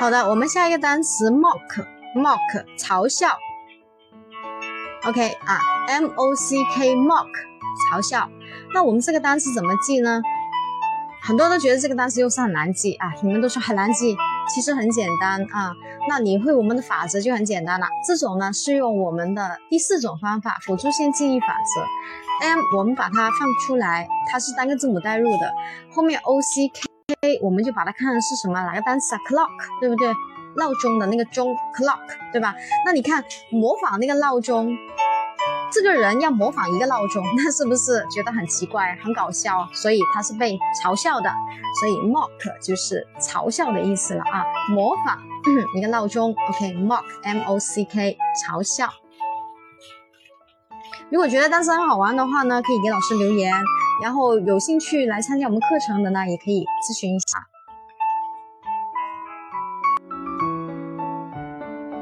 好的，我们下一个单词 mock，mock 嘲笑。OK 啊，M O C K mock 嘲笑。那我们这个单词怎么记呢？很多人都觉得这个单词又是很难记啊，你们都说很难记，其实很简单啊。那你会我们的法则就很简单了。这种呢是用我们的第四种方法，辅助线记忆法则。M 我们把它放出来，它是单个字母代入的，后面 O C K 我们就把它看成是什么哪个单词啊？Clock 对不对？闹钟的那个钟 Clock 对吧？那你看模仿那个闹钟。这个人要模仿一个闹钟，那是不是觉得很奇怪、很搞笑？所以他是被嘲笑的，所以 mock 就是嘲笑的意思了啊，模仿一个闹钟。OK，mock，M O C K，嘲笑。如果觉得单词很好玩的话呢，可以给老师留言，然后有兴趣来参加我们课程的呢，也可以咨询一下。